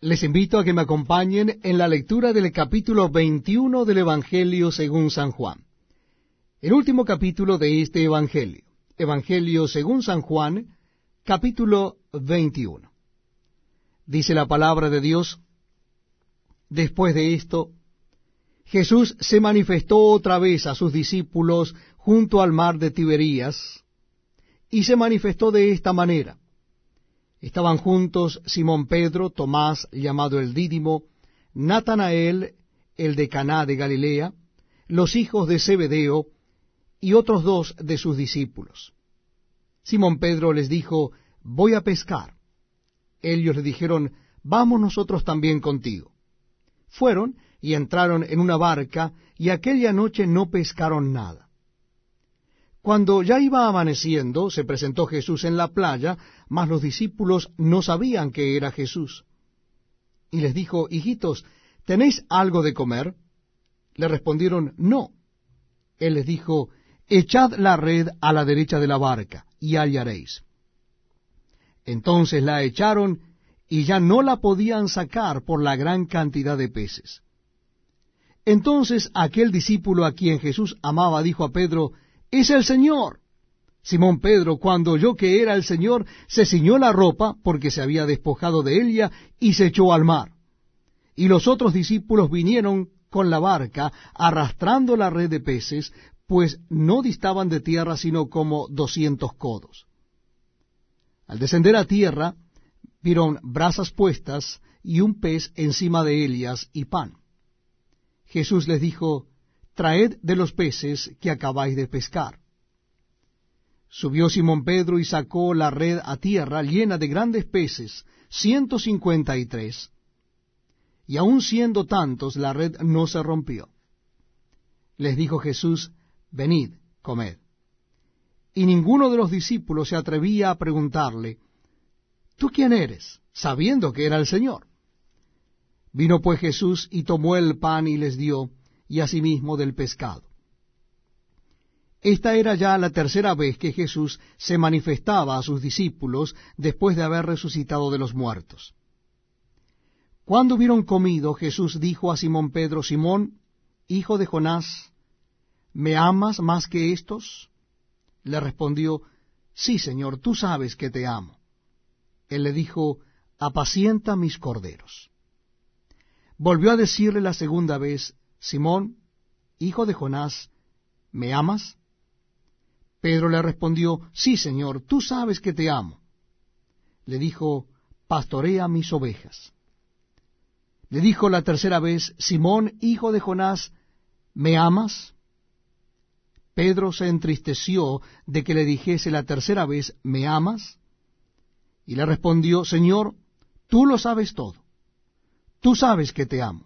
Les invito a que me acompañen en la lectura del capítulo 21 del Evangelio según San Juan. El último capítulo de este Evangelio. Evangelio según San Juan, capítulo 21. Dice la palabra de Dios, después de esto, Jesús se manifestó otra vez a sus discípulos junto al mar de Tiberías, y se manifestó de esta manera. Estaban juntos Simón Pedro, Tomás, llamado el Dídimo, Natanael, el de Caná de Galilea, los hijos de Zebedeo, y otros dos de sus discípulos. Simón Pedro les dijo, voy a pescar. Ellos le dijeron, vamos nosotros también contigo. Fueron y entraron en una barca, y aquella noche no pescaron nada. Cuando ya iba amaneciendo, se presentó Jesús en la playa, mas los discípulos no sabían que era Jesús. Y les dijo, hijitos, ¿tenéis algo de comer? Le respondieron, no. Él les dijo, echad la red a la derecha de la barca, y hallaréis. Entonces la echaron, y ya no la podían sacar por la gran cantidad de peces. Entonces aquel discípulo a quien Jesús amaba dijo a Pedro, es el Señor. Simón Pedro, cuando oyó que era el Señor, se ciñó la ropa, porque se había despojado de ella, y se echó al mar. Y los otros discípulos vinieron con la barca, arrastrando la red de peces, pues no distaban de tierra sino como doscientos codos. Al descender a tierra, vieron brasas puestas y un pez encima de ellas y pan. Jesús les dijo, traed de los peces que acabáis de pescar. Subió Simón Pedro y sacó la red a tierra llena de grandes peces, ciento cincuenta y tres. Y aun siendo tantos, la red no se rompió. Les dijo Jesús, venid, comed. Y ninguno de los discípulos se atrevía a preguntarle, ¿tú quién eres? sabiendo que era el Señor. Vino pues Jesús y tomó el pan y les dio, y asimismo del pescado. Esta era ya la tercera vez que Jesús se manifestaba a sus discípulos después de haber resucitado de los muertos. Cuando hubieron comido, Jesús dijo a Simón Pedro, Simón, hijo de Jonás, ¿me amas más que estos? Le respondió, Sí, Señor, tú sabes que te amo. Él le dijo, Apacienta mis corderos. Volvió a decirle la segunda vez, Simón, hijo de Jonás, ¿me amas? Pedro le respondió, Sí, Señor, tú sabes que te amo. Le dijo, Pastorea mis ovejas. Le dijo la tercera vez, Simón, hijo de Jonás, ¿me amas? Pedro se entristeció de que le dijese la tercera vez, ¿me amas? Y le respondió, Señor, tú lo sabes todo. Tú sabes que te amo.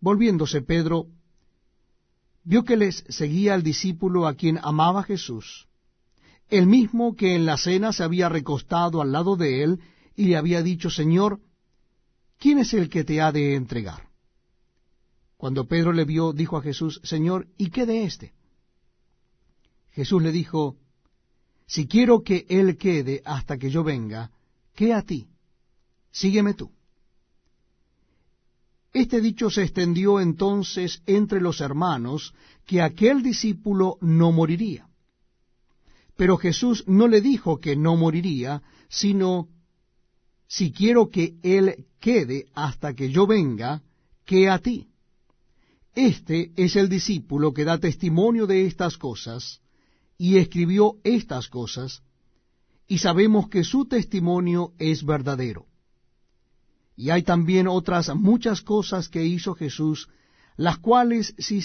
Volviéndose Pedro, vio que les seguía el discípulo a quien amaba Jesús, el mismo que en la cena se había recostado al lado de él y le había dicho, Señor, ¿quién es el que te ha de entregar? Cuando Pedro le vio, dijo a Jesús, Señor, ¿y qué de éste? Jesús le dijo, Si quiero que él quede hasta que yo venga, ¿qué a ti? Sígueme tú. Este dicho se extendió entonces entre los hermanos que aquel discípulo no moriría. Pero Jesús no le dijo que no moriría, sino, si quiero que él quede hasta que yo venga, que a ti. Este es el discípulo que da testimonio de estas cosas, y escribió estas cosas, y sabemos que su testimonio es verdadero. Y hay también otras muchas cosas que hizo Jesús, las cuales si se